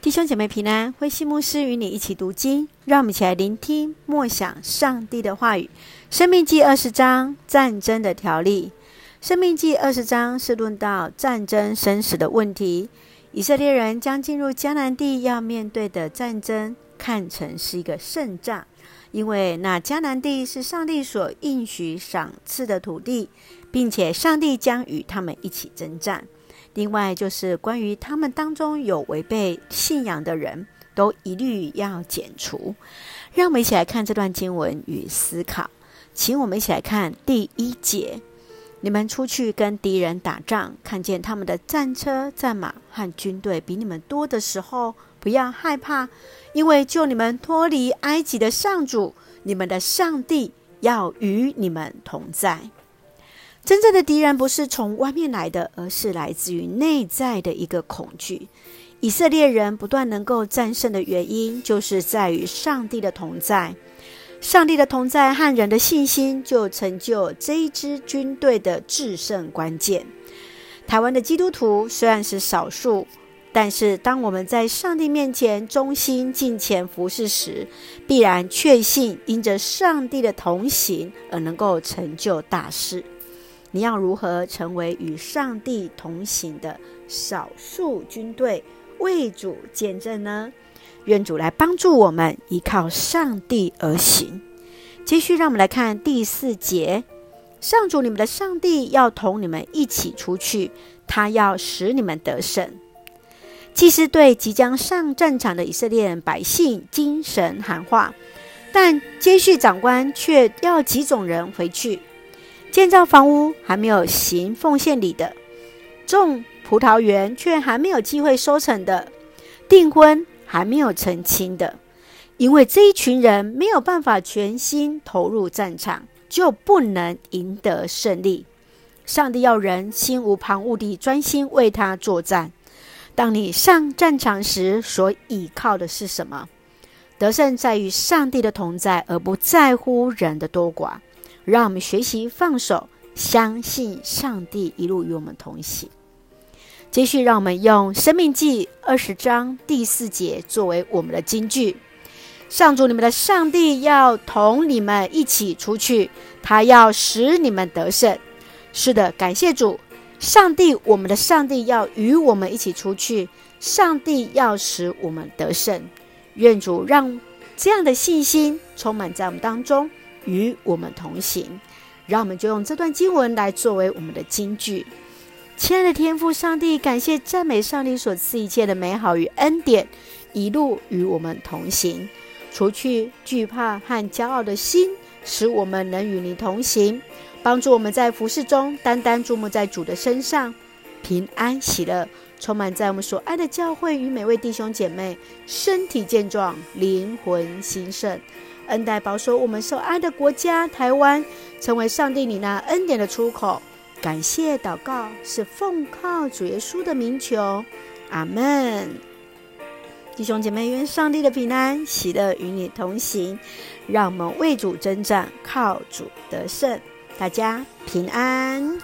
弟兄姐妹平安，灰熙牧师与你一起读经，让我们一起来聆听默想上帝的话语。生命记二十章战争的条例。生命记二十章是论到战争生死的问题。以色列人将进入迦南地要面对的战争，看成是一个胜仗，因为那迦南地是上帝所应许赏赐的土地，并且上帝将与他们一起征战。另外，就是关于他们当中有违背信仰的人，都一律要剪除。让我们一起来看这段经文与思考。请我们一起来看第一节：你们出去跟敌人打仗，看见他们的战车、战马和军队比你们多的时候，不要害怕，因为救你们脱离埃及的上主，你们的上帝要与你们同在。真正的敌人不是从外面来的，而是来自于内在的一个恐惧。以色列人不断能够战胜的原因，就是在于上帝的同在。上帝的同在和人的信心，就成就这一支军队的制胜关键。台湾的基督徒虽然是少数，但是当我们在上帝面前忠心敬虔服侍时，必然确信因着上帝的同行而能够成就大事。你要如何成为与上帝同行的少数军队，为主见证呢？愿主来帮助我们，依靠上帝而行。继续，让我们来看第四节：上主你们的上帝要同你们一起出去，他要使你们得胜。祭司对即将上战场的以色列百姓精神喊话，但接续长官却要几种人回去。建造房屋还没有行奉献礼的，种葡萄园却还没有机会收成的，订婚还没有成亲的，因为这一群人没有办法全心投入战场，就不能赢得胜利。上帝要人心无旁骛地专心为他作战。当你上战场时，所倚靠的是什么？得胜在于上帝的同在，而不在乎人的多寡。让我们学习放手，相信上帝一路与我们同行。继续，让我们用《生命记》二十章第四节作为我们的金句：上主你们的上帝要同你们一起出去，他要使你们得胜。是的，感谢主，上帝，我们的上帝要与我们一起出去，上帝要使我们得胜。愿主让这样的信心充满在我们当中。与我们同行，让我们就用这段经文来作为我们的金句。亲爱的天父上帝，感谢赞美上帝所赐一切的美好与恩典，一路与我们同行，除去惧怕和骄傲的心，使我们能与你同行，帮助我们在服侍中单单注目在主的身上，平安喜乐充满在我们所爱的教会与每位弟兄姐妹，身体健壮，灵魂兴盛。恩待保守我们受爱的国家台湾，成为上帝你那恩典的出口。感谢祷告是奉靠主耶稣的名求，阿门。弟兄姐妹，愿上帝的平安喜乐与你同行，让我们为主征战，靠主得胜。大家平安。